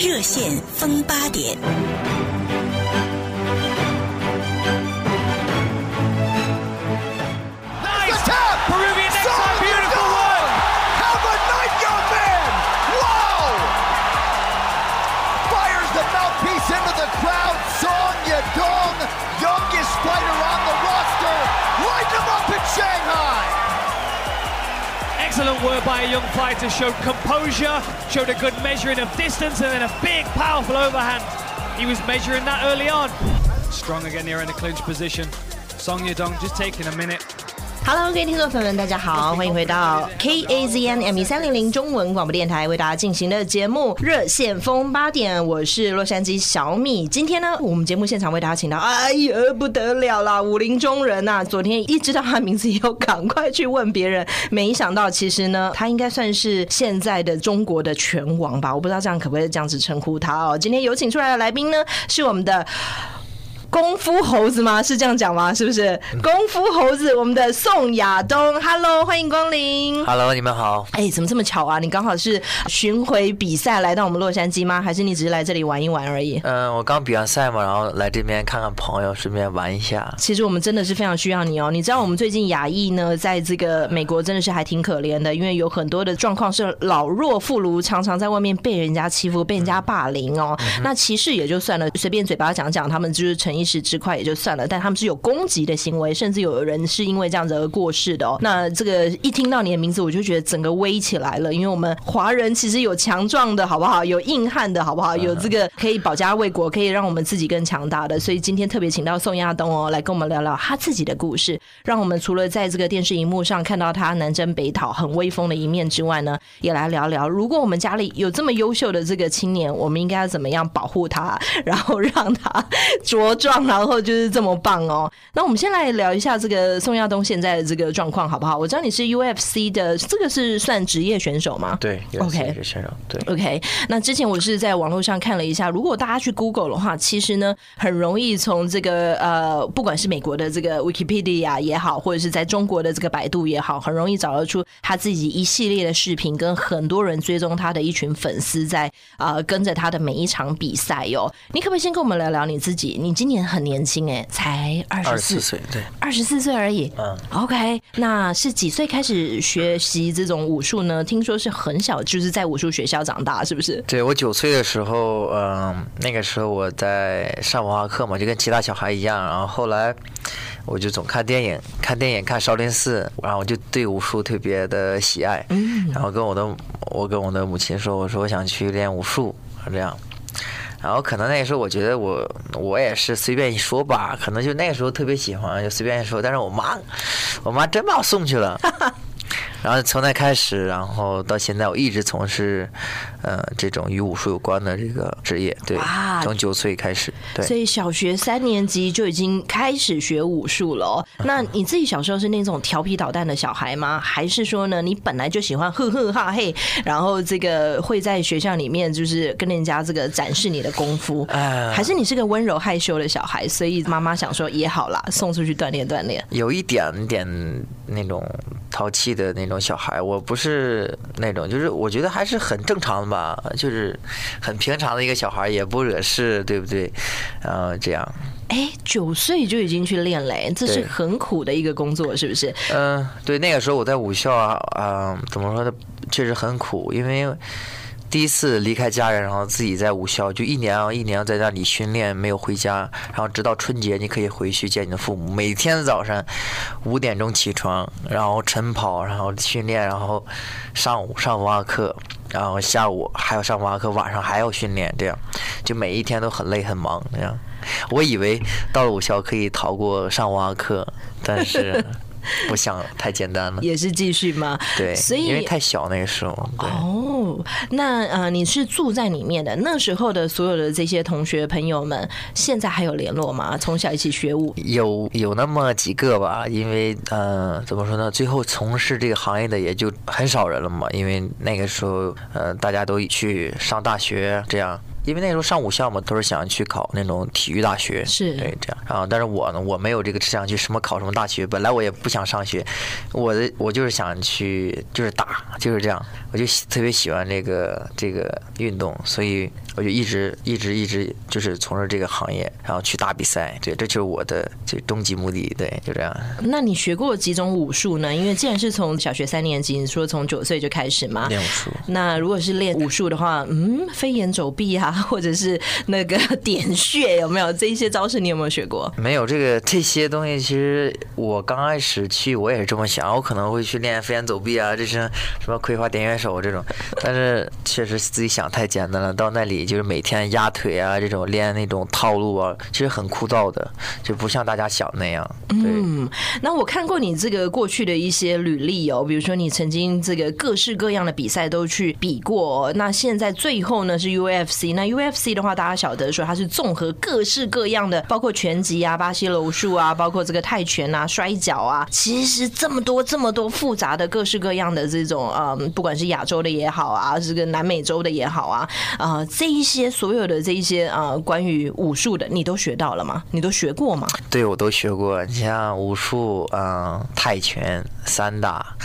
热线风八点。Young fighter. Showed composure, showed a good measuring of distance, and then a big, powerful overhand. He was measuring that early on. Strong again here in a clinch position. Song Yadong just taking a minute. Hello，各位听众朋友们，大家好，欢迎回到 KAZN M 三零零中文广播电台为大家进行的节目《热线风八点》，我是洛杉矶小米。今天呢，我们节目现场为大家请到，哎呀不得了啦，武林中人呐、啊！昨天一知道他名字以后，赶快去问别人，没想到其实呢，他应该算是现在的中国的拳王吧？我不知道这样可不可以这样子称呼他哦。今天有请出来的来宾呢，是我们的。功夫猴子吗？是这样讲吗？是不是功夫猴子？我们的宋亚东，Hello，欢迎光临。Hello，你们好。哎，怎么这么巧啊？你刚好是巡回比赛来到我们洛杉矶吗？还是你只是来这里玩一玩而已？嗯，我刚比完赛嘛，然后来这边看看朋友，顺便玩一下。其实我们真的是非常需要你哦。你知道我们最近亚裔呢，在这个美国真的是还挺可怜的，因为有很多的状况是老弱妇孺常常在外面被人家欺负、被人家霸凌哦。嗯、那歧视也就算了，随便嘴巴讲讲，他们就是逞一时之快也就算了，但他们是有攻击的行为，甚至有人是因为这样子而过世的哦。那这个一听到你的名字，我就觉得整个威起来了，因为我们华人其实有强壮的，好不好？有硬汉的，好不好？有这个可以保家卫国，可以让我们自己更强大的。所以今天特别请到宋亚东哦，来跟我们聊聊他自己的故事，让我们除了在这个电视荧幕上看到他南征北讨很威风的一面之外呢，也来聊聊，如果我们家里有这么优秀的这个青年，我们应该要怎么样保护他，然后让他 茁壮，然后。就是这么棒哦！那我们先来聊一下这个宋亚东现在的这个状况好不好？我知道你是 UFC 的，这个是算职业选手吗？对，OK，选手对。OK，那之前我是在网络上看了一下，如果大家去 Google 的话，其实呢很容易从这个呃，不管是美国的这个 Wikipedia 也好，或者是在中国的这个百度也好，很容易找得出他自己一系列的视频，跟很多人追踪他的一群粉丝在呃跟着他的每一场比赛哟、哦。你可不可以先跟我们聊聊你自己？你今年很年轻。轻哎，才二十四岁，对，二十四岁而已。嗯，OK，那是几岁开始学习这种武术呢？听说是很小，就是在武术学校长大，是不是？对，我九岁的时候，嗯，那个时候我在上文化课嘛，就跟其他小孩一样。然后后来我就总看电影，看电影看少林寺，然后我就对武术特别的喜爱。嗯，然后跟我的我跟我的母亲说，我说我想去练武术，这样。然后可能那个时候，我觉得我我也是随便一说吧，可能就那个时候特别喜欢，就随便一说。但是我妈，我妈真把我送去了。然后从那开始，然后到现在，我一直从事，呃，这种与武术有关的这个职业。对，从九岁开始。对，所以小学三年级就已经开始学武术了哦。那你自己小时候是那种调皮捣蛋的小孩吗？还是说呢，你本来就喜欢呵呵哈嘿，然后这个会在学校里面就是跟人家这个展示你的功夫？还是你是个温柔害羞的小孩，所以妈妈想说也好啦，送出去锻炼锻炼。有一点点那种淘气的那种。那种小孩，我不是那种，就是我觉得还是很正常的吧，就是很平常的一个小孩，也不惹事，对不对？然后这样。哎，九岁就已经去练嘞，这是很苦的一个工作，是不是？嗯，对，那个时候我在武校啊，啊，怎么说呢？确实很苦，因为。第一次离开家人，然后自己在武校，就一年啊一年在那里训练，没有回家。然后直到春节，你可以回去见你的父母。每天早上五点钟起床，然后晨跑，然后训练，然后上午上文化课，然后下午还要上文化课，晚上还要训练，这样就每一天都很累很忙。这样，我以为到了武校可以逃过上文化课，但是。不想太简单了，也是继续吗？对，所以因为太小那个时候。哦，那呃，你是住在里面的，那时候的所有的这些同学朋友们，现在还有联络吗？从小一起学舞，有有那么几个吧，因为呃，怎么说呢？最后从事这个行业的也就很少人了嘛，因为那个时候呃，大家都去上大学这样。因为那时候上武校嘛，都是想去考那种体育大学，是对这样。然后，但是我呢，我没有这个志向去什么考什么大学。本来我也不想上学，我的我就是想去就是打，就是这样。我就特别喜欢这个这个运动，所以我就一直一直一直就是从事这个行业，然后去打比赛。对，这就是我的这终极目的。对，就这样。那你学过几种武术呢？因为既然是从小学三年级，你说从九岁就开始嘛，练武术。那如果是练武术的话，嗯，飞檐走壁啊，或者是那个 点穴，有没有这一些招式？你有没有学过？没有这个这些东西。其实我刚开始去，我也是这么想，我可能会去练飞檐走壁啊，这是什么葵花点穴手这种。但是确实自己想太简单了，到那里就是每天压腿啊，这种练那种套路啊，其实很枯燥的，就不像大家想那样。嗯，那我看过你这个过去的一些履历哦，比如说你曾经这个各式各样的比赛都去比过，那现在最后呢是 UFC，那 UFC 的话，大家晓得说它是综合各式各样的，包括拳击啊、巴西柔术啊，包括这个泰拳啊、摔跤啊，其实这么多这么多复杂的各式各样的这种，嗯，不管是亚洲的也好啊，这个南美洲的也好啊，啊，这一些所有的这一些啊，关于武术的，你都学到了吗？你都学过吗？对，我都学过。你像武术，嗯，泰拳、散打。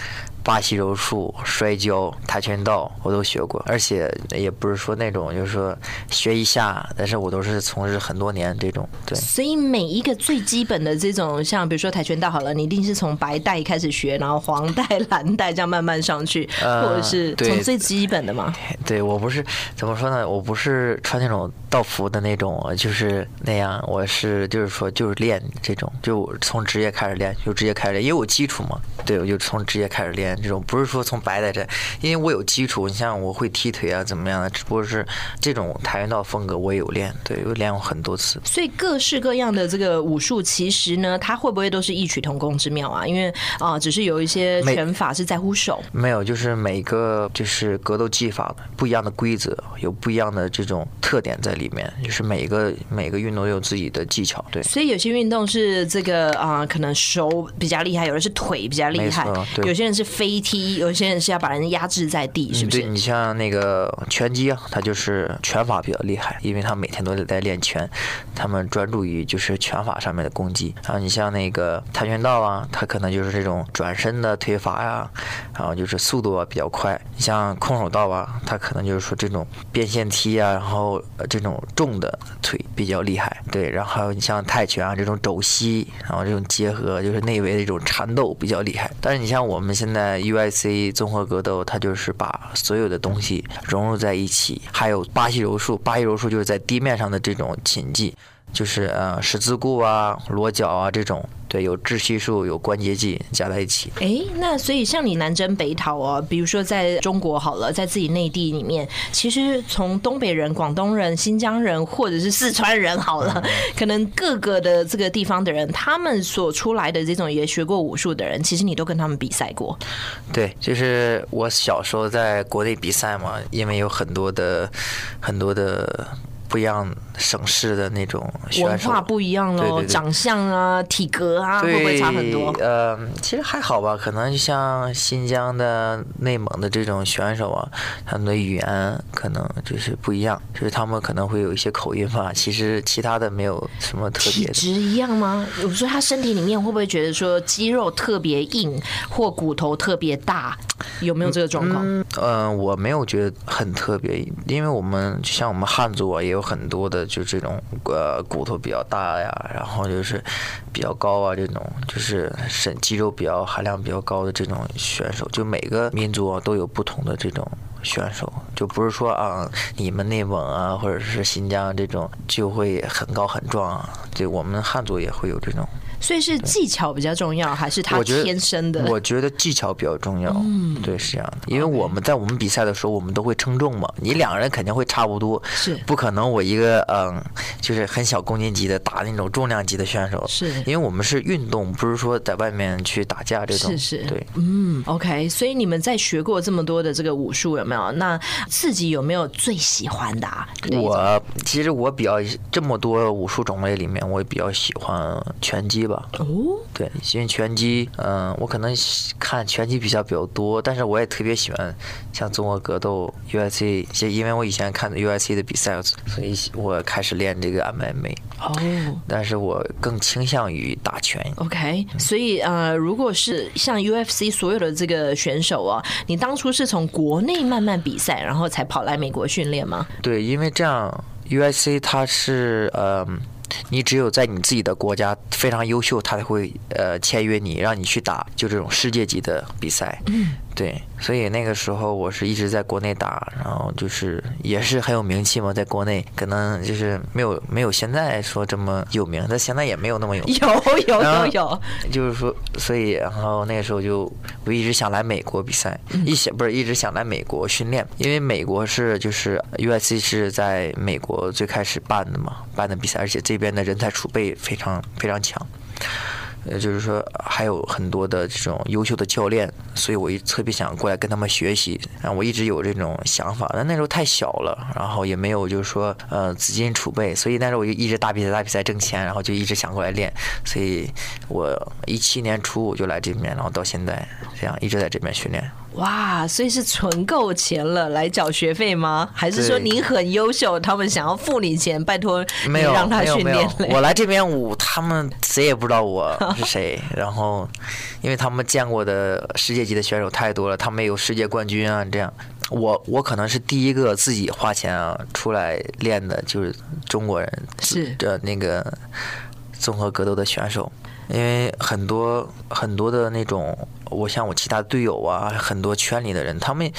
巴西柔术、摔跤、跆拳道我都学过，而且也不是说那种就是说学一下，但是我都是从事很多年这种。对，所以每一个最基本的这种，像比如说跆拳道好了，你一定是从白带开始学，然后黄带、蓝带这样慢慢上去，或者是从最基本的嘛？对，我不是怎么说呢？我不是穿那种道服的那种，就是那样。我是就是说就是练这种，就从职业开始练，就职业开始练，因为我基础嘛。对，我就从职业开始练。这种不是说从白带这，因为我有基础，你像我会踢腿啊，怎么样的？只不过是这种跆拳道风格我也有练，对，我练过很多次。所以各式各样的这个武术，其实呢，它会不会都是异曲同工之妙啊？因为啊、呃，只是有一些拳法是在乎手，没有，就是每个就是格斗技法不一样的规则，有不一样的这种特点在里面，就是每个每个运动都有自己的技巧，对。所以有些运动是这个啊、呃，可能手比较厉害，有的是腿比较厉害，对，有些人是飞。飞踢，有些人是要把人压制在地，是不是？对，你像那个拳击啊，他就是拳法比较厉害，因为他每天都在练拳，他们专注于就是拳法上面的攻击。然后你像那个跆拳道啊，他可能就是这种转身的腿法呀，然后就是速度啊比较快。你像空手道啊，他可能就是说这种变线踢啊，然后这种重的腿比较厉害。对，然后你像泰拳啊，这种肘膝，然后这种结合就是内围的这种缠斗比较厉害。但是你像我们现在。UIC 综合格斗，它就是把所有的东西融入在一起，还有巴西柔术，巴西柔术就是在地面上的这种擒技。就是呃十字固啊、裸脚啊这种，对，有窒息术、有关节剂加在一起。哎，那所以像你南征北讨哦，比如说在中国好了，在自己内地里面，其实从东北人、广东人、新疆人，或者是四川人好了，嗯、可能各个的这个地方的人，他们所出来的这种也学过武术的人，其实你都跟他们比赛过。对，就是我小时候在国内比赛嘛，因为有很多的很多的。不一样省市的那种文化不一样喽，长相啊、体格啊，会不会差很多？呃，其实还好吧，可能像新疆的、内蒙的这种选手啊，他们的语言可能就是不一样，就是他们可能会有一些口音吧。其实其他的没有什么特别的。体质一样吗？我说他身体里面会不会觉得说肌肉特别硬，或骨头特别大？有没有这个状况？嗯，呃，我没有觉得很特别，因为我们就像我们汉族啊，也有。很多的就这种呃骨头比较大呀，然后就是比较高啊，这种就是身肌肉比较含量比较高的这种选手，就每个民族啊都有不同的这种选手，就不是说啊你们内蒙啊或者是新疆这种就会很高很壮啊，对我们汉族也会有这种。所以是技巧比较重要，还是他天生的？我觉得技巧比较重要。嗯，对，是这样的。因为我们在我们比赛的时候，我们都会称重嘛。你两个人肯定会差不多，是不可能。我一个嗯，就是很小公斤级的打那种重量级的选手，是因为我们是运动，不是说在外面去打架这种。是是，对，嗯，OK。所以你们在学过这么多的这个武术，有没有？那自己有没有最喜欢的啊？我其实我比较这么多武术种类里面，我也比较喜欢拳击吧。吧。哦，对，因为拳击，嗯，我可能看拳击比赛比较多，但是我也特别喜欢像综合格斗、UFC，因为我以前看的 UFC 的比赛，所以我开始练这个 MMA。哦，但是我更倾向于打拳。OK，所以呃，如果是像 UFC 所有的这个选手啊，你当初是从国内慢慢比赛，然后才跑来美国训练吗？对，因为这样 UFC 它是呃。你只有在你自己的国家非常优秀，他才会呃签约你，让你去打就这种世界级的比赛。嗯，对，所以那个时候我是一直在国内打，然后就是也是很有名气嘛，在国内可能就是没有没有现在说这么有名，但现在也没有那么有名。有有有有，就是说，所以然后那个时候就我一直想来美国比赛，一想不是一直想来美国训练，因为美国是就是 UFC 是在美国最开始办的嘛，办的比赛，而且这。边的人才储备非常非常强，呃，就是说还有很多的这种优秀的教练，所以我一特别想过来跟他们学习。然后我一直有这种想法，但那时候太小了，然后也没有就是说呃资金储备，所以那时候我就一直打比赛打比赛挣钱，然后就一直想过来练。所以我一七年初我就来这边，然后到现在这样一直在这边训练。哇，所以是存够钱了来缴学费吗？还是说你很优秀，他们想要付你钱，拜托你让他训练？我来这边舞，他们谁也不知道我是谁。然后，因为他们见过的世界级的选手太多了，他们有世界冠军啊，这样。我我可能是第一个自己花钱啊出来练的，就是中国人是的那个综合格斗的选手。因为很多很多的那种，我像我其他队友啊，很多圈里的人，他们。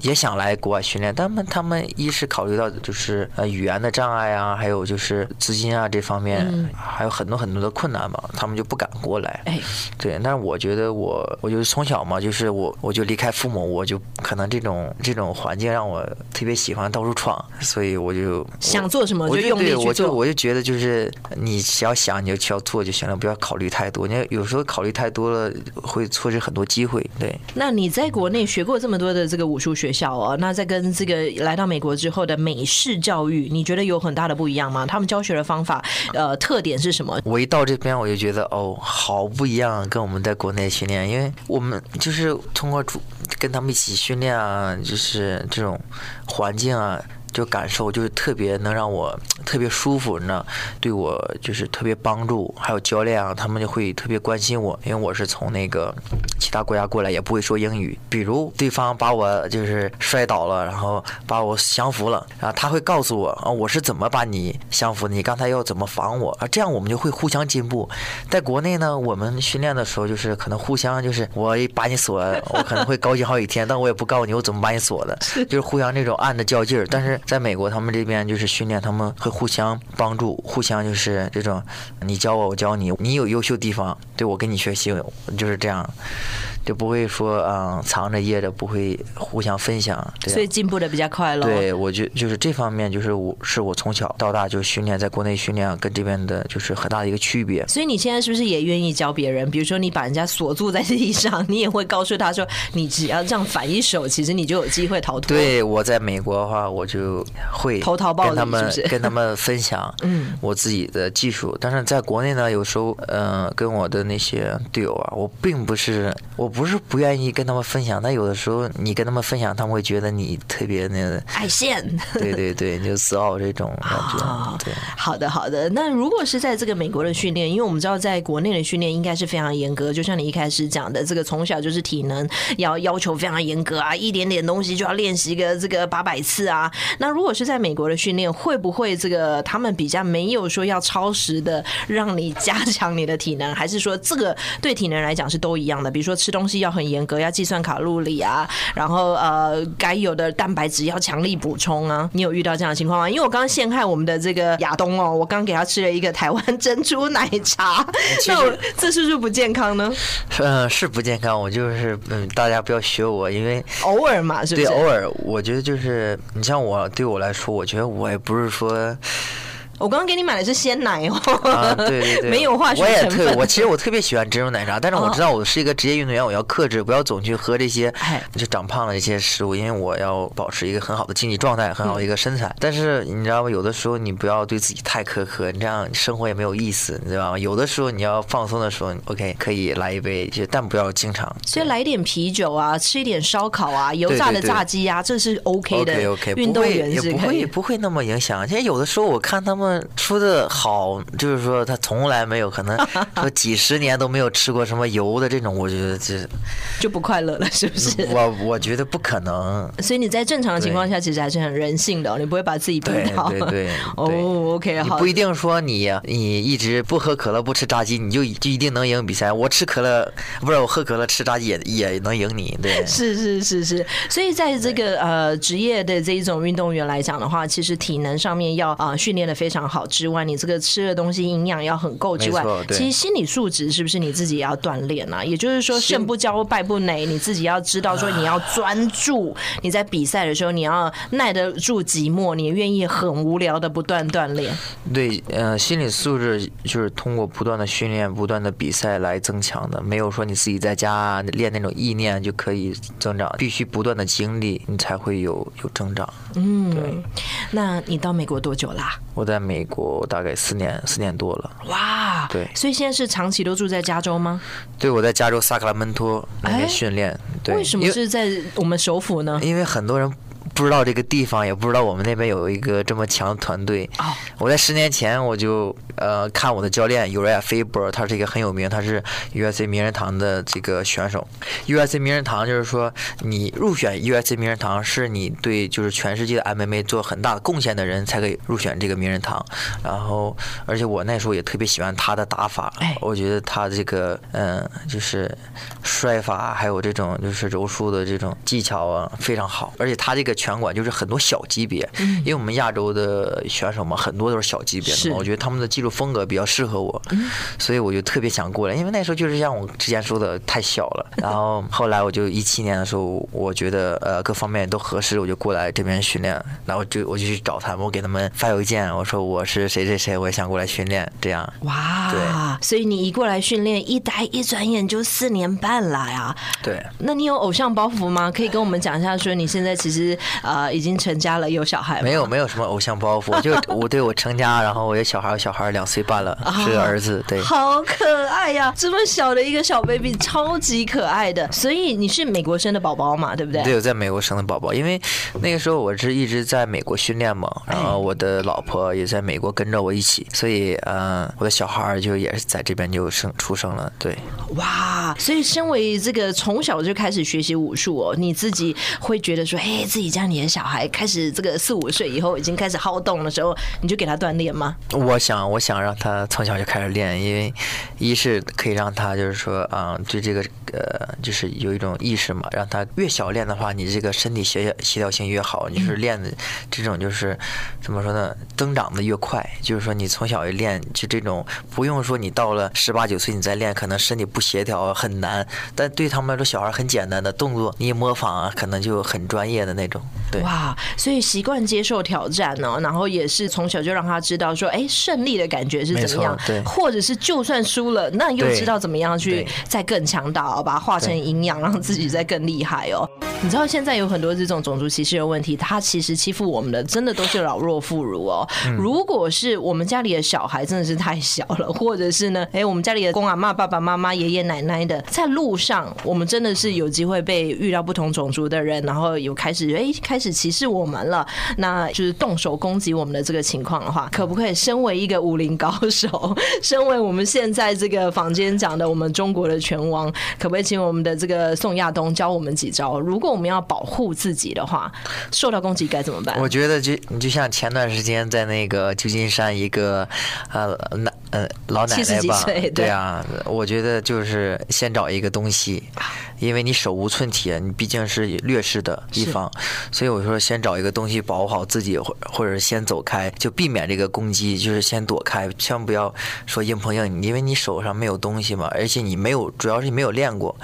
也想来国外训练，但们他们一是考虑到就是呃语言的障碍啊，还有就是资金啊这方面，还有很多很多的困难嘛，他们就不敢过来。哎，对，但是我觉得我我就是从小嘛，就是我我就离开父母，我就可能这种这种环境让我特别喜欢到处闯，所以我就想做什么就用力去做。我就我就觉得就是你只要想你就去要做就行了，不要考虑太多。你有时候考虑太多了会错失很多机会。对，那你在国内学过这么多的这个武术学？学校哦，那在跟这个来到美国之后的美式教育，你觉得有很大的不一样吗？他们教学的方法，呃，特点是什么？我一到这边，我就觉得哦，好不一样，跟我们在国内训练，因为我们就是通过主跟他们一起训练啊，就是这种环境啊。就感受就是特别能让我 特别舒服，你知道，对我就是特别帮助。还有教练啊，他们就会特别关心我，因为我是从那个 其他国家过来，也不会说英语。比如对方把我就是摔倒了，然后把我降服了，然后他会告诉我啊，我是怎么把你降服，你刚才要怎么防我啊？这样我们就会互相进步。在国内呢，我们训练的时候就是可能互相就是我一把你锁，我可能会高兴好几天，但我也不告诉你我怎么把你锁的，就是互相这种暗的较劲儿，但是。在美国，他们这边就是训练，他们会互相帮助，互相就是这种，你教我，我教你，你有优秀地方，对我跟你学习，就是这样。就不会说嗯藏着掖着，不会互相分享，所以进步的比较快了。对，我就就是这方面，就是我是我从小到大就训练，在国内训练跟这边的就是很大的一个区别。所以你现在是不是也愿意教别人？比如说你把人家锁住在地上，你也会告诉他说，你只要这样反一手，其实你就有机会逃脱。对，我在美国的话，我就会跟他们 跟他们分享 嗯我自己的技术。但是在国内呢，有时候嗯跟我的那些队友啊，我并不是我。不是不愿意跟他们分享，但有的时候你跟他们分享，他们会觉得你特别那个爱现。对对对，就自傲这种感觉。哦、对，好的好的。那如果是在这个美国的训练，因为我们知道在国内的训练应该是非常严格，就像你一开始讲的，这个从小就是体能要要求非常严格啊，一点点东西就要练习个这个八百次啊。那如果是在美国的训练，会不会这个他们比较没有说要超时的让你加强你的体能，还是说这个对体能来讲是都一样的？比如说吃东西。东西要很严格，要计算卡路里啊，然后呃，该有的蛋白质要强力补充啊。你有遇到这样的情况吗？因为我刚刚陷害我们的这个亚东哦，我刚给他吃了一个台湾珍珠奶茶，那我这是不是不健康呢？嗯，是不健康。我就是嗯，大家不要学我，因为偶尔嘛，是不是？对，偶尔。我觉得就是你像我，对我来说，我觉得我也不是说。我刚刚给你买的是鲜奶哦。啊，对对 对，没有化学我也成分特，我其实我特别喜欢珍珠奶茶，但是我知道我是一个职业运动员，我要克制，不要总去喝这些哎就长胖的这些食物，因为我要保持一个很好的经济状态，很好的一个身材。但是你知道吗？有的时候你不要对自己太苛刻，你这样生活也没有意思，你知道吗？有的时候你要放松的时候，OK，可以来一杯，就但不要经常。所以来一点啤酒啊，吃一点烧烤啊，油炸的炸鸡啊，这是 OK 的。OK OK，运动员也不是可以会不会那么影响。其实有的时候我看他们出的好，就是说他从来没有可能 说几十年都没有吃过什么油的这种，我觉得这就不快乐了，是不是？我我觉得不可能。所以你在正常的情况下，其实还是很人性的哦，你不会把自己逼到。对对对。哦，OK，好。你不一定说你你一直不喝可乐不吃炸鸡，你就就一定能赢比赛。我吃可乐不是我喝可乐吃炸鸡也也能赢你，对。是是是是。所以在这个呃职业的这一种运动员来讲的话，其实体能上面要啊训练的非常好之外，你这个吃的东西营养要很够之外，其实心理素质是不是你自己也要锻炼啊？也就是说，胜不骄败不馁，你自己要知道说你要专注，你在比赛的时候你要耐得住寂寞，你愿意很无聊的不断锻炼。对，呃，心理素质就是通过不断的训练、不断的比赛来增强的，没有说你自己在家练那种意念就可以增长，必须不断的经历，你才会有有增长。嗯，对。那你到美国多久啦？我在美国大概四年，四年多了。哇，对。所以现在是长期都住在加州吗？对，我在加州萨克拉门托那边训练。对。为什么是在我们首府呢？因为很多人。不知道这个地方，也不知道我们那边有一个这么强的团队。我在十年前我就呃看我的教练 Uriah Faber，他是一个很有名，他是 USC 名人堂的这个选手。USC 名人堂就是说，你入选 USC 名人堂是你对就是全世界的 MMA 做很大的贡献的人才可以入选这个名人堂。然后，而且我那时候也特别喜欢他的打法，我觉得他这个嗯就是摔法还有这种就是柔术的这种技巧啊非常好，而且他这个全。拳馆就是很多小级别，因为我们亚洲的选手嘛，很多都是小级别的嘛。我觉得他们的技术风格比较适合我，所以我就特别想过来。因为那时候就是像我之前说的，太小了。然后后来我就一七年的时候，我觉得呃各方面都合适，我就过来这边训练。然后就我就去找他们，我给他们发邮件，我说我是谁谁谁，我也想过来训练。这样哇，对，所以你一过来训练，一待一转眼就四年半了呀。对，那你有偶像包袱吗？可以跟我们讲一下，说你现在其实。呃，已经成家了，有小孩没有？没有什么偶像包袱，就我对我成家，然后我有小孩，小孩两岁半了，是个儿子，对，好可爱呀，这么小的一个小 baby，超级可爱的。所以你是美国生的宝宝嘛，对不对？对，我在美国生的宝宝，因为那个时候我是一直在美国训练嘛，然后我的老婆也在美国跟着我一起，所以嗯、呃，我的小孩就也是在这边就生出生了，对。哇，所以身为这个从小就开始学习武术哦，你自己会觉得说，哎，自己家里的小孩开始这个四五岁以后已经开始好动的时候，你就给他锻炼吗？我想，我想让他从小就开始练，因为一是可以让他就是说，啊，对这个呃，就是有一种意识嘛，让他越小练的话，你这个身体协协调性越好，你就是练的这种就是怎么说呢，增长的越快。就是说，你从小一练，就这种不用说你到了十八九岁你再练，可能身体不协调很难，但对他们来说，小孩很简单的动作，你模仿啊，可能就很专业的那种。对。哇，所以习惯接受挑战呢，然后也是从小就让他知道说，哎，胜利的感觉是怎么样，对，或者是就算输了，那又知道怎么样去再更强大，把它化成营养，让自己再更厉害哦。你知道现在有很多这种种族歧视的问题，他其实欺负我们的真的都是老弱妇孺哦。如果是我们家里的小孩真的是太小了，或者是呢，哎，我们家里的公阿妈、爸爸妈妈、爷爷奶奶的，在路上我们真的是有机会被遇到不同种族的人，然后有开始哎开始歧视我们了，那就是动手攻击我们的这个情况的话，可不可以身为一个武林高手，身为我们现在这个坊间讲的我们中国的拳王，可不可以请我们的这个宋亚东教我们几招？如果我们要保护自己的话，受到攻击该怎么办？我觉得就你就像前段时间在那个旧金山一个呃呃老奶奶吧，对啊，我觉得就是先找一个东西，因为你手无寸铁，你毕竟是劣势的一方，所以我说先找一个东西保护好自己，或或者先走开，就避免这个攻击，就是先躲开，千万不要说硬碰硬，因为你手上没有东西嘛，而且你没有，主要是你没有练过。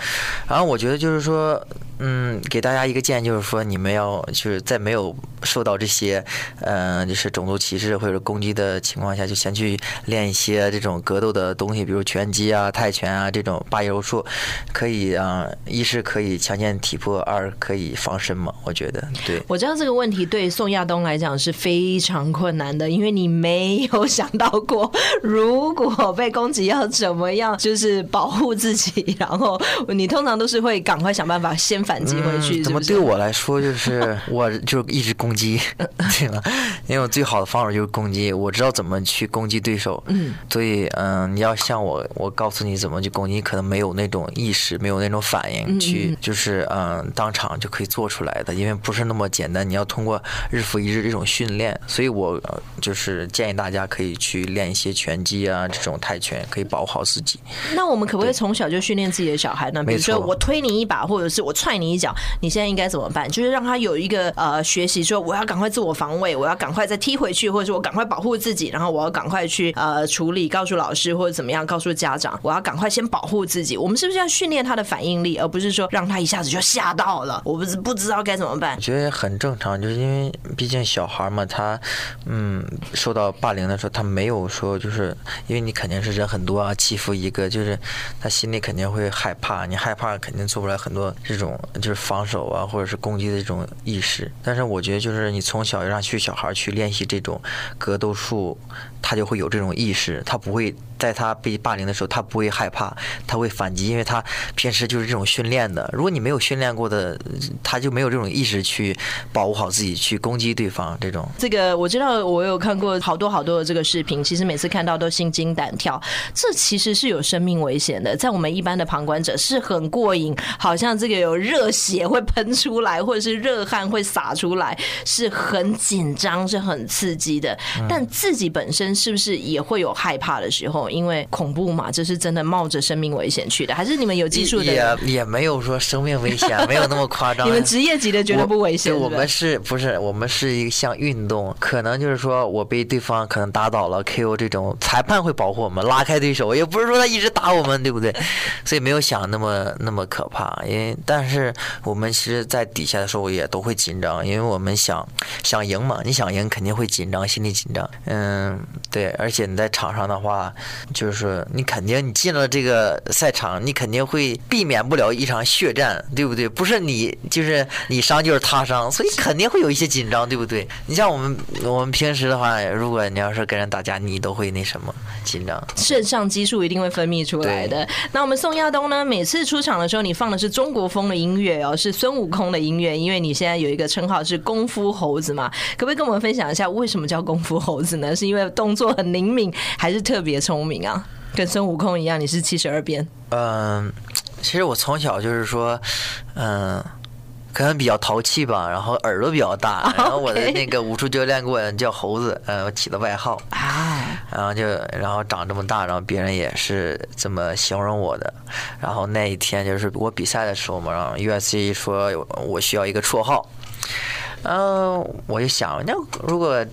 然后我觉得就是说。嗯，给大家一个建议，就是说你们要就是在没有受到这些，嗯，就是种族歧视或者攻击的情况下，就先去练一些这种格斗的东西，比如拳击啊、泰拳啊这种八柔术，可以啊，一是可以强健体魄，二可以防身嘛。我觉得，对。我知道这个问题对宋亚东来讲是非常困难的，因为你没有想到过，如果被攻击要怎么样，就是保护自己，然后你通常都是会赶快想办法先。反击回去怎么对我来说就是我就一直攻击，对吧？因 为我最好的方法就是攻击，我知道怎么去攻击对手。嗯，所以嗯，你要像我，我告诉你怎么去攻击，你可能没有那种意识，没有那种反应去，就是嗯，当场就可以做出来的，因为不是那么简单，你要通过日复一日这种训练。所以我就是建议大家可以去练一些拳击啊，这种泰拳可以保护好自己。那我们可不可以从小就训练自己的小孩呢？比如说我推你一把，或者是我踹。你一脚，你现在应该怎么办？就是让他有一个呃学习，说我要赶快自我防卫，我要赶快再踢回去，或者是我赶快保护自己，然后我要赶快去呃处理，告诉老师或者怎么样，告诉家长，我要赶快先保护自己。我们是不是要训练他的反应力，而不是说让他一下子就吓到了？我不是不知道该怎么办。我觉得很正常，就是因为毕竟小孩嘛，他嗯受到霸凌的时候，他没有说就是因为你肯定是人很多啊，欺负一个，就是他心里肯定会害怕，你害怕肯定做不来很多这种。就是防守啊，或者是攻击的这种意识。但是我觉得，就是你从小让去小孩去练习这种格斗术，他就会有这种意识，他不会。在他被霸凌的时候，他不会害怕，他会反击，因为他平时就是这种训练的。如果你没有训练过的，他就没有这种意识去保护好自己，去攻击对方。这种这个我知道，我有看过好多好多的这个视频，其实每次看到都心惊胆跳。这其实是有生命危险的，在我们一般的旁观者是很过瘾，好像这个有热血会喷出来，或者是热汗会洒出来，是很紧张，是很刺激的。但自己本身是不是也会有害怕的时候？因为恐怖嘛，这是真的冒着生命危险去的，还是你们有技术的？也也没有说生命危险，没有那么夸张。你们职业级的绝对不危险。我们是不是我们是一项运动？可能就是说我被对方可能打倒了，KO 这种，裁判会保护我们，拉开对手，也不是说他一直打我们，对不对？所以没有想那么那么可怕。因为但是我们其实，在底下的时候也都会紧张，因为我们想想赢嘛，你想赢肯定会紧张，心里紧张。嗯，对，而且你在场上的话。就是你肯定你进了这个赛场，你肯定会避免不了一场血战，对不对？不是你就是你伤就是他伤，所以肯定会有一些紧张，对不对？你像我们我们平时的话，如果你要是跟人打架，你都会那什么紧张，肾上激素一定会分泌出来的。那我们宋亚东呢？每次出场的时候，你放的是中国风的音乐哦，是孙悟空的音乐，因为你现在有一个称号是功夫猴子嘛，可不可以跟我们分享一下为什么叫功夫猴子呢？是因为动作很灵敏，还是特别聪明啊？跟孙悟空一样，你是七十二变。嗯，其实我从小就是说，嗯，可能比较淘气吧，然后耳朵比较大，然后我的那个武术教练给我叫猴子，嗯，我起的外号。啊。然后就，然后长这么大，然后别人也是这么形容我的。然后那一天就是我比赛的时候嘛，然后 USC 说我需要一个绰号，嗯，我就想，那如果。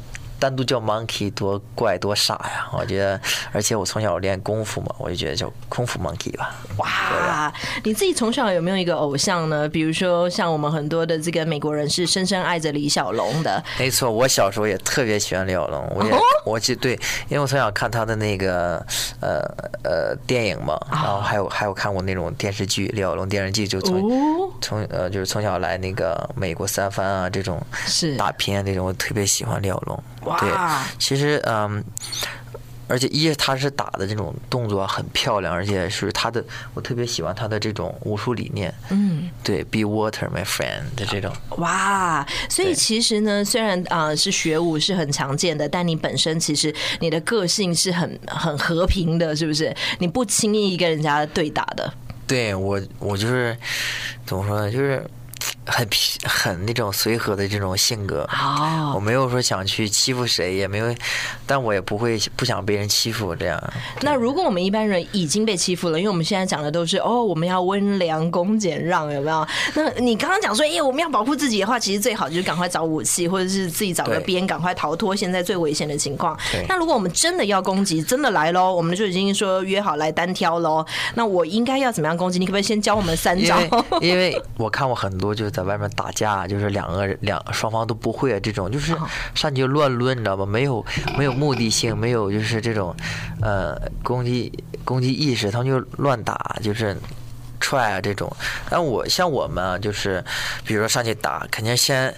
单独叫 Monkey 多怪多傻呀！我觉得，而且我从小练功夫嘛，我就觉得叫功夫 Monkey 吧。哇，你自己从小有没有一个偶像呢？比如说像我们很多的这个美国人是深深爱着李小龙的。没错，我小时候也特别喜欢李小龙，我也，我记对，因为我从小看他的那个呃呃电影嘛，然后还有还有看过那种电视剧，李小龙电视剧就从从呃就是从小来那个美国三番啊这种是大片那种，我特别喜欢李小龙。对，其实嗯，而且一他是打的这种动作很漂亮，而且是他的，我特别喜欢他的这种武术理念。嗯，对，Be water, my friend 的这种。哇，所以其实呢，虽然啊、呃、是学武是很常见的，但你本身其实你的个性是很很和平的，是不是？你不轻易跟人家对打的。对我，我就是怎么说呢？就是。很皮很那种随和的这种性格。哦，我没有说想去欺负谁，也没有，但我也不会不想被人欺负这样。那如果我们一般人已经被欺负了，因为我们现在讲的都是哦，我们要温良恭俭让，有没有？那你刚刚讲说，哎，我们要保护自己的话，其实最好就是赶快找武器，或者是自己找个边，赶快逃脱现在最危险的情况。那如果我们真的要攻击，真的来喽，我们就已经说约好来单挑喽。那我应该要怎么样攻击？你可不可以先教我们三招？因为，因为我看过很多就是在外面打架，就是两个人两双方都不会啊，这种就是上去就乱抡，你知道吧？没有没有目的性，没有就是这种呃攻击攻击意识，他们就乱打，就是踹啊这种。但我像我们啊，就是比如说上去打，肯定先。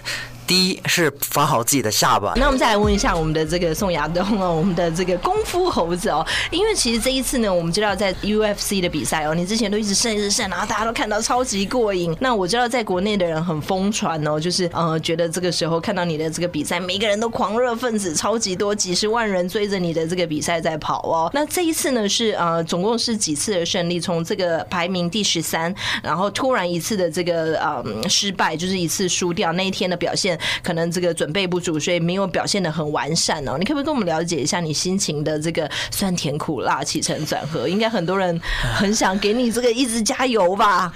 第一是防好自己的下巴。那我们再来问一下我们的这个宋亚东哦，我们的这个功夫猴子哦，因为其实这一次呢，我们知道在 UFC 的比赛哦，你之前都一直胜一直胜，然后大家都看到超级过瘾。那我知道在国内的人很疯传哦，就是呃觉得这个时候看到你的这个比赛，每个人都狂热分子超级多，几十万人追着你的这个比赛在跑哦。那这一次呢是呃总共是几次的胜利？从这个排名第十三，然后突然一次的这个呃失败，就是一次输掉那一天的表现。可能这个准备不足，所以没有表现的很完善哦。你可不可以跟我们了解一下你心情的这个酸甜苦辣起承转合？应该很多人很想给你这个一直加油吧？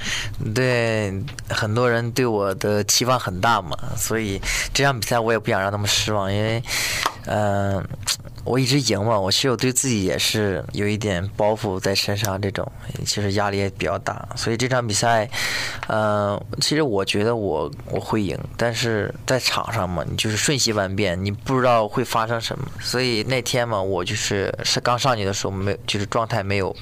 对，很多人对我的期望很大嘛，所以这场比赛我也不想让他们失望，因为，嗯、我一直赢嘛，我其实我对自己也是有一点包袱在身上，这种其实压力也比较大。所以这场比赛，呃，其实我觉得我我会赢，但是在场上嘛，你就是瞬息万变，你不知道会发生什么。所以那天嘛，我就是是刚上去的时候没，就是状态没有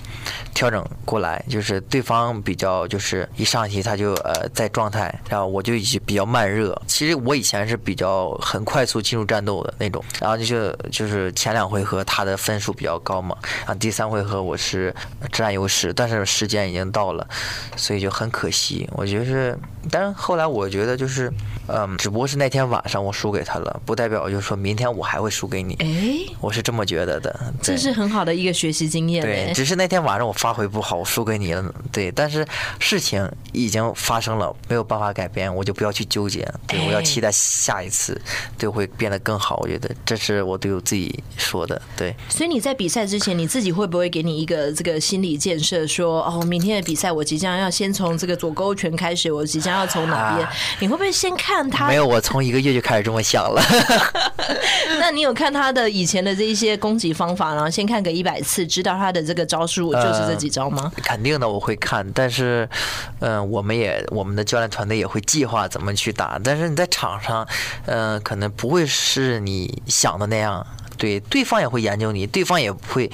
调整过来，就是对方比较就是一上去他就呃在状态，然后我就已经比较慢热。其实我以前是比较很快速进入战斗的那种，然后就是就是前。两回合他的分数比较高嘛，啊，第三回合我是占优势，但是时间已经到了，所以就很可惜。我觉得是，但是后来我觉得就是，嗯，只不过是那天晚上我输给他了，不代表就是说明天我还会输给你。哎，我是这么觉得的。这是很好的一个学习经验。对，只是那天晚上我发挥不好，我输给你了。对，但是事情已经发生了，没有办法改变，我就不要去纠结。对，我要期待下一次，就会变得更好。我觉得这是我对我自己。说的对，所以你在比赛之前，你自己会不会给你一个这个心理建设，说哦，明天的比赛我即将要先从这个左勾拳开始，我即将要从哪边？啊、你会不会先看他？没有，我从一个月就开始这么想了。那你有看他的以前的这一些攻击方法，然后先看个一百次，知道他的这个招数就是这几招吗？呃、肯定的，我会看，但是嗯、呃，我们也我们的教练团队也会计划怎么去打，但是你在场上，嗯、呃，可能不会是你想的那样。对，对方也会研究你，对方也会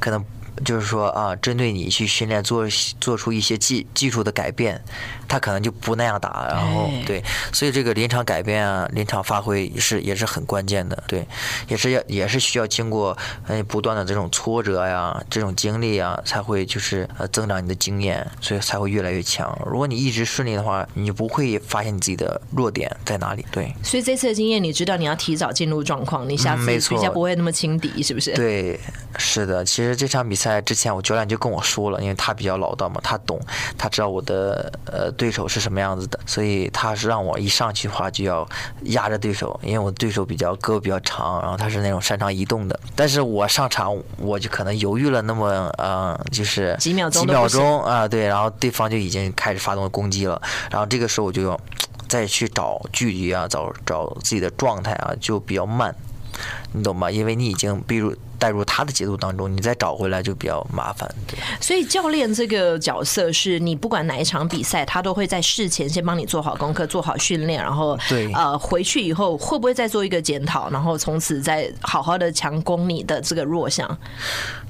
可能。就是说啊，针对你去训练，做做出一些技技术的改变，他可能就不那样打。然后对，所以这个临场改变啊，临场发挥是也是很关键的。对，也是要也是需要经过呃不断的这种挫折呀，这种经历啊，才会就是呃增长你的经验，所以才会越来越强。如果你一直顺利的话，你就不会发现你自己的弱点在哪里。对，所以这次的经验，你知道你要提早进入状况，你下次比较不会那么轻敌，是不是？对，是的。其实这场比赛。在之前，我教练就跟我说了，因为他比较老道嘛，他懂，他知道我的呃对手是什么样子的，所以他是让我一上去的话就要压着对手，因为我对手比较胳膊比较长，然后他是那种擅长移动的。但是我上场我就可能犹豫了那么呃，就是几秒钟几秒钟啊，对，然后对方就已经开始发动攻击了，然后这个时候我就要再去找距离啊，找找自己的状态啊，就比较慢，你懂吗？因为你已经比如。带入他的节奏当中，你再找回来就比较麻烦。对，所以教练这个角色是你不管哪一场比赛，他都会在事前先帮你做好功课、做好训练，然后对呃回去以后会不会再做一个检讨，然后从此再好好的强攻你的这个弱项？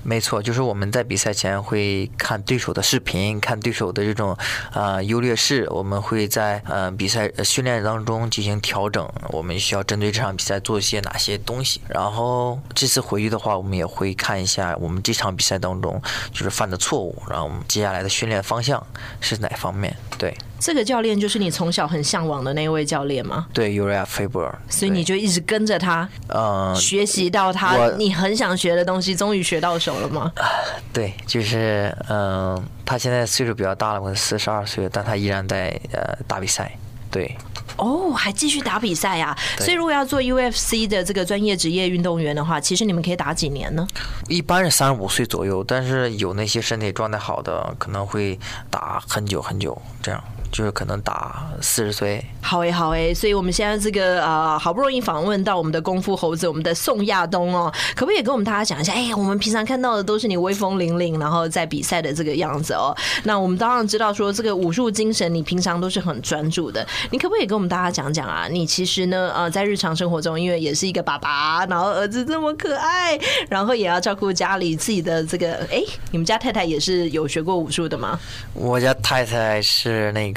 没错，就是我们在比赛前会看对手的视频，看对手的这种呃优劣势，我们会在呃比赛训练当中进行调整。我们需要针对这场比赛做一些哪些东西？然后这次回去的话。我们也会看一下我们这场比赛当中就是犯的错误，然后我们接下来的训练方向是哪方面？对，这个教练就是你从小很向往的那位教练吗？对，Uriah Faber。所以你就一直跟着他，嗯，学习到他你很想学的东西，终于学到手了吗？对，就是嗯，他现在岁数比较大了，我四十二岁，但他依然在呃打比赛。对。哦，还继续打比赛呀？所以如果要做 UFC 的这个专业职业运动员的话，其实你们可以打几年呢？一般是三十五岁左右，但是有那些身体状态好的，可能会打很久很久这样。就是可能打四十岁，好诶，好诶，所以我们现在这个呃，好不容易访问到我们的功夫猴子，我们的宋亚东哦，可不可以跟我们大家讲一下？哎呀，我们平常看到的都是你威风凛凛，然后在比赛的这个样子哦。那我们当然知道说这个武术精神，你平常都是很专注的。你可不可以跟我们大家讲讲啊？你其实呢，呃，在日常生活中，因为也是一个爸爸，然后儿子这么可爱，然后也要照顾家里自己的这个，哎，你们家太太也是有学过武术的吗？我家太太是那个。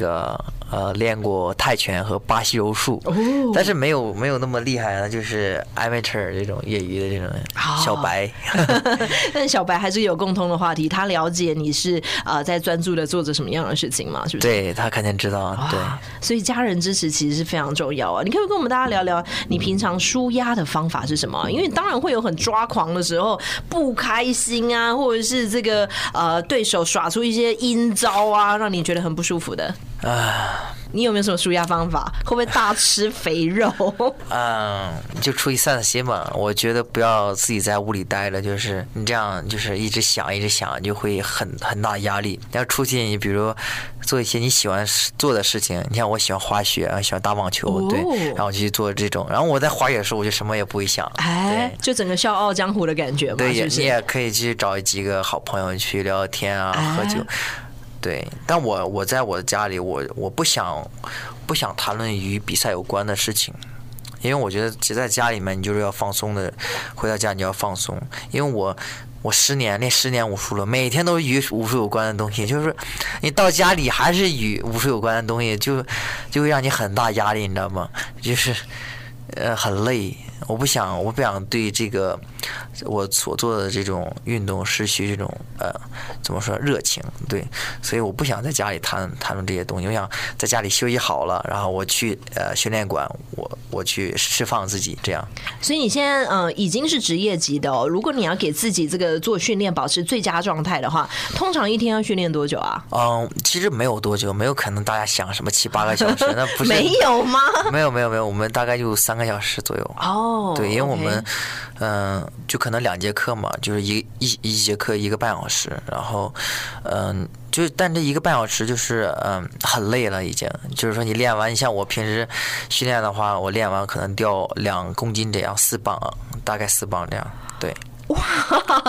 呃，练过泰拳和巴西柔术，但是没有没有那么厉害啊，就是 amateur 这种业余的这种小白。但小白还是有共通的话题，他了解你是呃在专注的做着什么样的事情嘛？是不是？对，他肯定知道。对，所以家人支持其实是非常重要啊。你可不可以跟我们大家聊聊你平常舒压的方法是什么？因为当然会有很抓狂的时候，不开心啊，或者是这个呃对手耍出一些阴招啊，让你觉得很不舒服的。啊，你有没有什么舒压方法？会不会大吃肥肉？嗯，就出去散散心嘛。我觉得不要自己在屋里待着，就是你这样，就是一直想，一直想，就会很很大压力。要出去，你比如做一些你喜欢做的事情。你像我喜欢滑雪，喜欢打网球，对，然后我就去做这种。然后我在滑雪的时候，我就什么也不会想，哎，就整个笑傲江湖的感觉嘛。对，你也可以去找几个好朋友去聊聊天啊，喝酒。对，但我我在我的家里，我我不想不想谈论与比赛有关的事情，因为我觉得只在家里面，你就是要放松的，回到家你要放松。因为我我十年练十年武术了，每天都与武术有关的东西，就是你到家里还是与武术有关的东西，就就会让你很大压力，你知道吗？就是呃很累。我不想，我不想对这个我所做的这种运动失去这种呃怎么说热情，对，所以我不想在家里谈谈论这些东西。我想在家里休息好了，然后我去呃训练馆，我我去释放自己，这样。所以你现在呃已经是职业级的哦。如果你要给自己这个做训练保持最佳状态的话，通常一天要训练多久啊？嗯，其实没有多久，没有可能大家想什么七八个小时，那不是 没有吗？没有没有没有，我们大概就三个小时左右。哦。Oh, 对，因为我们，嗯 okay. 呃，就可能两节课嘛，就是一一一节课一个半小时，然后，嗯、呃，就但这一个半小时就是，嗯、呃，很累了已经。就是说你练完，你像我平时训练的话，我练完可能掉两公斤这样，四磅，大概四磅这样，对。哇，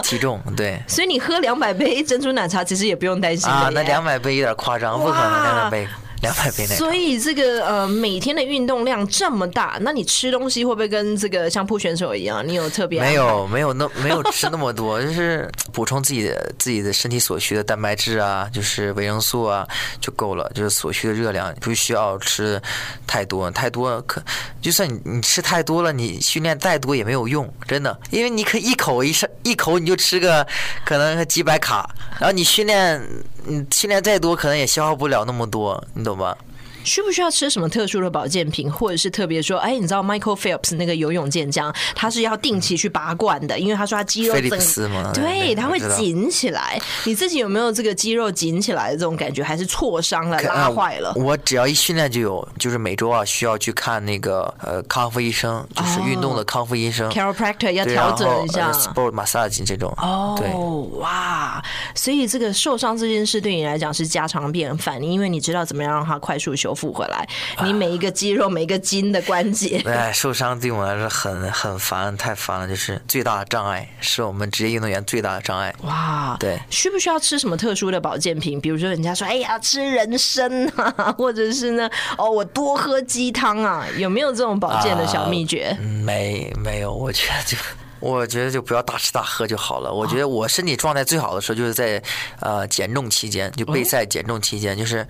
体重对。所以你喝两百杯珍珠奶茶，其实也不用担心啊。那两百杯有点夸张，不可能两百杯。两百倍内，所以这个呃每天的运动量这么大，那你吃东西会不会跟这个相扑选手一样？你有特别？没有，没有那 没有吃那么多，就是补充自己的自己的身体所需的蛋白质啊，就是维生素啊就够了，就是所需的热量不需要吃太多，太多可就算你你吃太多了，你训练再多也没有用，真的，因为你可以一口一上一口你就吃个可能几百卡，然后你训练你训练再多可能也消耗不了那么多，你懂。吧？需不需要吃什么特殊的保健品，或者是特别说，哎，你知道 Michael Phelps 那个游泳健将，他是要定期去拔罐的，因为他说他肌肉整，对，他会紧起来。你自己有没有这个肌肉紧起来的这种感觉，还是挫伤了、拉坏了？我只要一训练就有，就是每周啊需要去看那个呃康复医生，就是运动的康复医生、oh, chiropractor 要调整一下，sport massage 这种。哦，对，哇，所以这个受伤这件事对你来讲是家常便饭，因为你知道怎么样让它快速修。复回来，你每一个肌肉、每一个筋的关节，哎，受伤对我们来说很很烦，太烦了，就是最大的障碍，是我们职业运动员最大的障碍。哇，对，需不需要吃什么特殊的保健品？比如说，人家说，哎呀，吃人参啊，或者是呢，哦，我多喝鸡汤啊，有没有这种保健的小秘诀？呃，没，没有，我觉得就。我觉得就不要大吃大喝就好了。我觉得我身体状态最好的时候就是在呃减重期间，就备赛减重期间，就是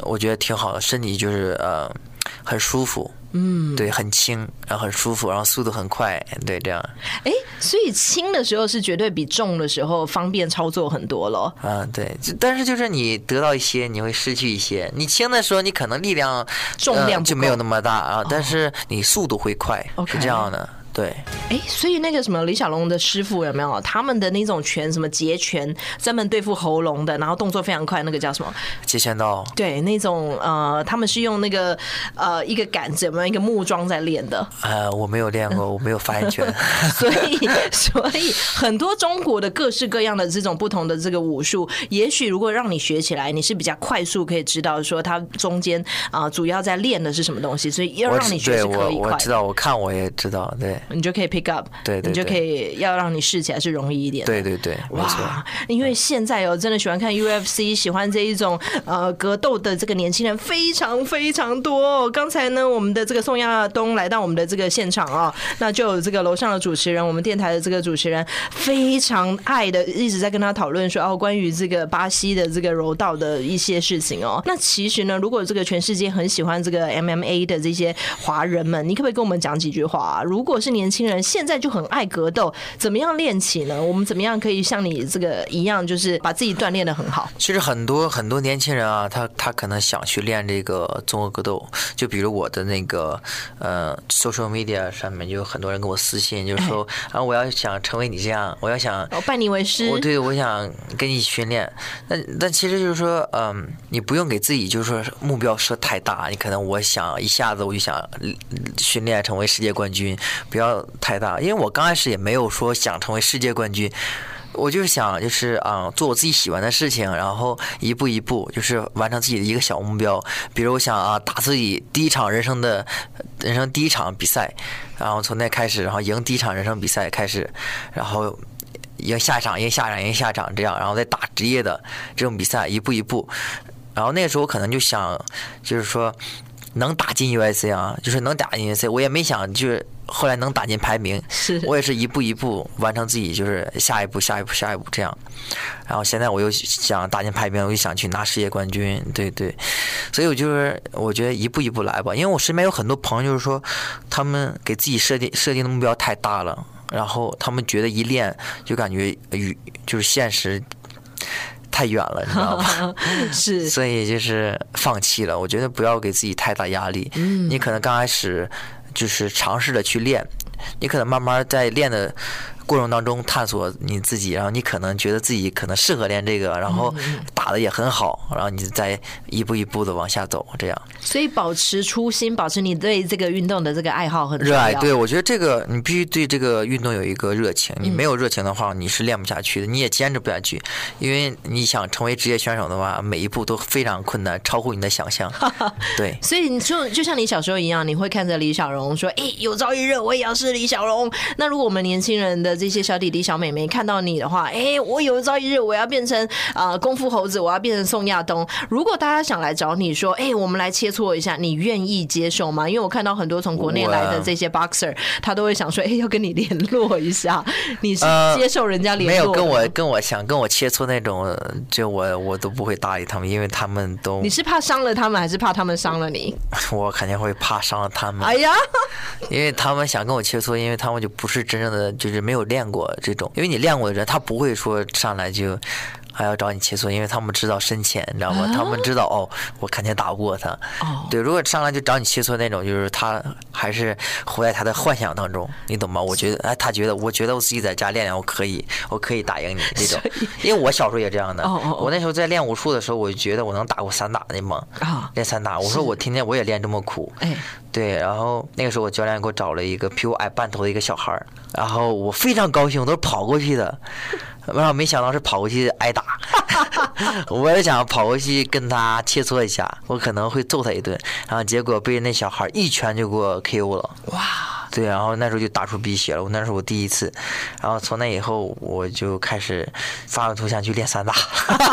我觉得挺好的，身体就是呃很舒服，嗯，对，很轻，然后很舒服，然后速度很快，对，这样。哎，所以轻的时候是绝对比重的时候方便操作很多了。啊，对，但是就是你得到一些，你会失去一些。你轻的时候，你可能力量重量、呃、就没有那么大啊，但是你速度会快，是这样的。对。哎，所以那个什么李小龙的师傅有没有他们的那种拳，什么截拳，专门对付喉咙的，然后动作非常快，那个叫什么？截拳道。对，那种呃，他们是用那个呃一个杆子，有没有一个木桩在练的？呃，我没有练过，我没有发言权。所以，所以很多中国的各式各样的这种不同的这个武术，也许如果让你学起来，你是比较快速可以知道说它中间啊、呃、主要在练的是什么东西，所以要让你学是可以快。我知道，我看我也知道，对，你就可以 pick up，对，对，对，你就可以要让你试起来是容易一点。对对对，哇，因为现在哦，真的喜欢看 UFC，喜欢这一种呃格斗的这个年轻人非常非常多。哦刚才呢，我们的这个宋亚东来到我们的这个现场啊，那就有这个楼上的主持人，我们电台的这个主持人非常爱的一直在跟他讨论说哦，关于这个巴西的这个柔道的一些事情哦。那其实呢，如果这个全世界很喜欢这个 MMA 的这些华人们，你可不可以跟我们讲几句话啊？如果是年轻人现在就很爱格斗，怎么样练起呢？我们怎么样可以像你这个一样，就是把自己锻炼的很好？其实很多很多年轻人啊，他他可能想去练这个综合格斗，就比如我的那个呃 social media 上面就有很多人给我私信，就是说啊，我要想成为你这样，我要想拜你为师，我对我想跟你训练。但但其实就是说，嗯，你不用给自己就是说目标设太大，你可能我想一下子我就想训练成为世界冠军，不不要太大，因为我刚开始也没有说想成为世界冠军。我就是想，就是啊，做我自己喜欢的事情，然后一步一步，就是完成自己的一个小目标。比如我想啊，打自己第一场人生的人生第一场比赛，然后从那开始，然后赢第一场人生比赛开始，然后赢下一场，赢下一场，赢下一场这样，然后再打职业的这种比赛，一步一步。然后那时候可能就想，就是说能打进 UIC 啊，就是能打进 UIC，我也没想就是。后来能打进排名，是我也是一步一步完成自己，就是下一步、下一步、下一步这样。然后现在我又想打进排名，我又想去拿世界冠军，对对。所以我就是我觉得一步一步来吧，因为我身边有很多朋友，就是说他们给自己设定设定的目标太大了，然后他们觉得一练就感觉与就是现实太远了，你知道吧？是，所以就是放弃了。我觉得不要给自己太大压力。嗯，你可能刚开始。就是尝试着去练，你可能慢慢在练的过程当中探索你自己，然后你可能觉得自己可能适合练这个，然后打的也很好，然后你再一步一步的往下走，这样。所以保持初心，保持你对这个运动的这个爱好很。热爱，对，我觉得这个你必须对这个运动有一个热情，你没有热情的话，你是练不下去的，你也坚持不下去，因为你想成为职业选手的话，每一步都非常困难，超乎你的想象。对，所以你就就像你小时候一样，你会看着李小龙说：“哎，有朝一日我也要是李小龙。”那如果我们年轻人的这些小弟弟小妹妹看到你的话，哎、欸，我有朝一日我要变成啊、呃、功夫猴子，我要变成宋亚东。如果大家想来找你说，哎、欸，我们来切磋一下，你愿意接受吗？因为我看到很多从国内来的这些 boxer，他都会想说，哎、欸，要跟你联络一下。你是接受人家联络、呃？没有跟我跟我想跟我切磋那种，就我我都不会搭理他们，因为他们都。你是怕伤了他们，还是怕他们伤了你？我肯定会怕伤了他们。哎呀，因为他们想跟我切磋，因为他们就不是真正的，就是没有练过这种。因为你练过的人，他不会说上来就还要找你切磋，因为他们知道深浅，你知道吗？他们知道哦，我肯定打不过他。哦，对，如果上来就找你切磋那种，就是他还是活在他的幻想当中，你懂吗？我觉得，哎，他觉得，我觉得我自己在家练练，我可以，我可以打赢你这种。因为我小时候也这样的。我那时候在练武术的时候，我就觉得我能打过散打的嘛。啊，练散打，我说我天天我也练这么苦。哎，对，然后那个时候我教练给我找了一个比我矮半头的一个小孩儿。然后我非常高兴，我都是跑过去的，然后没想到是跑过去挨打，我也想跑过去跟他切磋一下，我可能会揍他一顿，然后结果被那小孩一拳就给我 KO 了。哇！对，然后那时候就打出鼻血了，我那是我第一次，然后从那以后我就开始发了图像去练散打，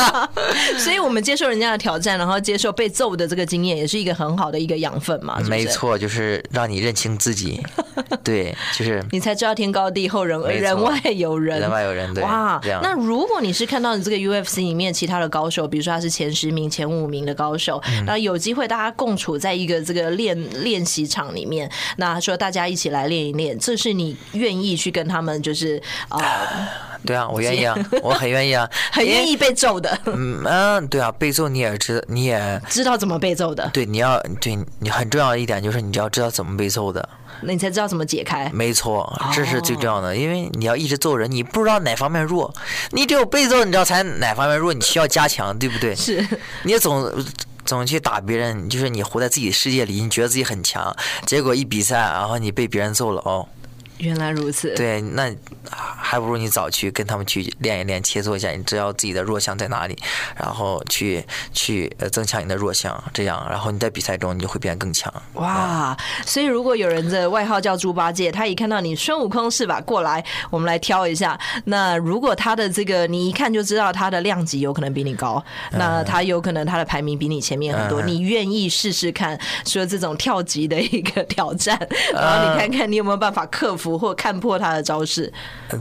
所以我们接受人家的挑战，然后接受被揍的这个经验，也是一个很好的一个养分嘛。没错，就是让你认清自己，对，就是 你才知道天高地厚，人人外有人，人外有人，对。哇，那如果你是看到你这个 UFC 里面其他的高手，比如说他是前十名、前五名的高手，那有机会大家共处在一个这个练练习场里面，那说大家一起。来练一练，这是你愿意去跟他们就是啊？对啊，我愿意啊，我很愿意啊，很愿意被揍的。嗯嗯，对啊，被揍你也知，你也知道怎么被揍的。对，你要对你很重要的一点就是你要知道怎么被揍的，那你才知道怎么解开。没错，这是最重要的，哦、因为你要一直揍人，你不知道哪方面弱，你只有被揍，你知道才哪方面弱，你需要加强，对不对？是，你总总去打别人，就是你活在自己世界里，你觉得自己很强，结果一比赛，然后你被别人揍了哦。原来如此。对，那还不如你早去跟他们去练一练，切磋一下，你知道自己的弱项在哪里，然后去去呃增强你的弱项，这样，然后你在比赛中你就会变得更强。哇！所以如果有人的外号叫猪八戒，他一看到你孙悟空是吧？过来，我们来挑一下。那如果他的这个你一看就知道他的量级有可能比你高，那他有可能他的排名比你前面很多，你愿意试试看说这种跳级的一个挑战，然后你看看你有没有办法克服。或看破他的招式，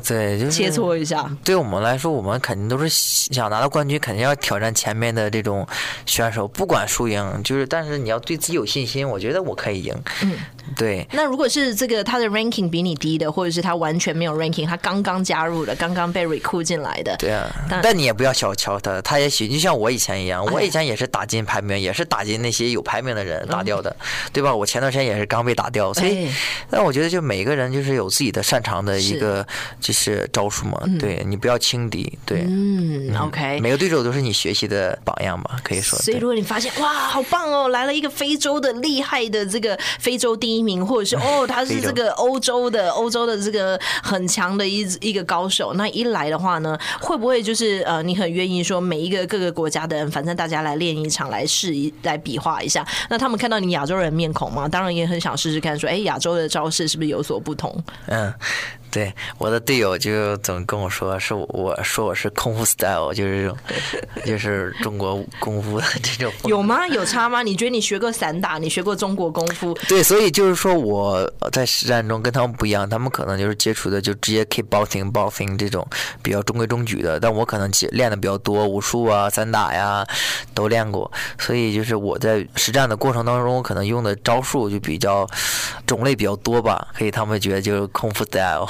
对，就是切磋一下。对我们来说，我们肯定都是想拿到冠军，肯定要挑战前面的这种选手，不管输赢。就是，但是你要对自己有信心，我觉得我可以赢。嗯，对。那如果是这个他的 ranking 比你低的，或者是他完全没有 ranking，他刚刚加入的，刚刚被 recruit 进来的，对啊。但，但你也不要小瞧他，他也许就像我以前一样，我以前也是打进排名，也是打进那些有排名的人打掉的，嗯、对吧？我前段时间也是刚被打掉，所以，但我觉得就每个人就是。有自己的擅长的一个就是招数嘛，对你不要轻敌，对，嗯，OK，每个对手都是你学习的榜样嘛，可以说。所以如果你发现哇，好棒哦，来了一个非洲的厉害的这个非洲第一名，或者是哦，他是这个欧洲的欧洲的这个很强的一一个高手，那一来的话呢，会不会就是呃，你很愿意说每一个各个国家的人，反正大家来练一场，来试一来比划一下，那他们看到你亚洲人面孔嘛，当然也很想试试看，说哎，亚洲的招式是不是有所不同？嗯，对，我的队友就总跟我说，是我说我是空腹 style，就是这种，就是中国功夫的这种。有吗？有差吗？你觉得你学过散打，你学过中国功夫？对，所以就是说我在实战中跟他们不一样，他们可能就是接触的就直接 keep boxing boxing 这种比较中规中矩的，但我可能练的比较多，武术啊、散打呀都练过，所以就是我在实战的过程当中，可能用的招数就比较种类比较多吧，可以他们。觉得就是空腹 style，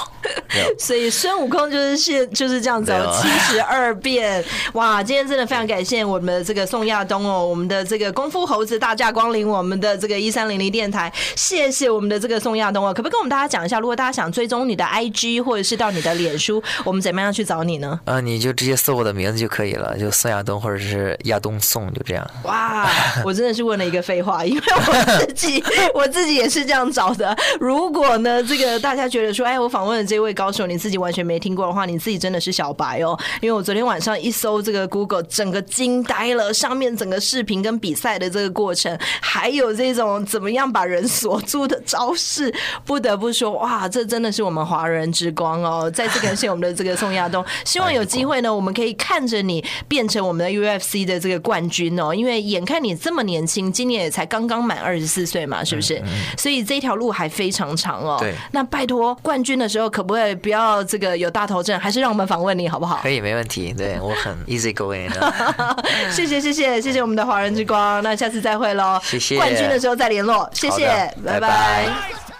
所以孙悟空就是现就是这样子哦，七十二变哇！今天真的非常感谢我们的这个宋亚东哦，我们的这个功夫猴子大驾光临我们的这个一三零零电台，谢谢我们的这个宋亚东哦，可不可以跟我们大家讲一下，如果大家想追踪你的 IG 或者是到你的脸书，我们怎么样去找你呢？啊，你就直接搜我的名字就可以了，就宋亚东或者是亚东宋，就这样。哇，我真的是问了一个废话，因为我自己我自己也是这样找的。如果呢？这个大家觉得说，哎，我访问的这位高手，你自己完全没听过的话，你自己真的是小白哦。因为我昨天晚上一搜这个 Google，整个惊呆了，上面整个视频跟比赛的这个过程，还有这种怎么样把人锁住的招式，不得不说，哇，这真的是我们华人之光哦。再次感谢我们的这个宋亚东，希望有机会呢，我们可以看着你变成我们的 UFC 的这个冠军哦。因为眼看你这么年轻，今年也才刚刚满二十四岁嘛，是不是？所以这条路还非常长哦。对。那拜托，冠军的时候可不可以不要这个有大头症？还是让我们访问你好不好？可以，没问题。对，我很 easy going 的。谢谢谢谢谢谢我们的华人之光，那下次再会喽。谢谢。冠军的时候再联络，谢谢，拜拜。拜拜。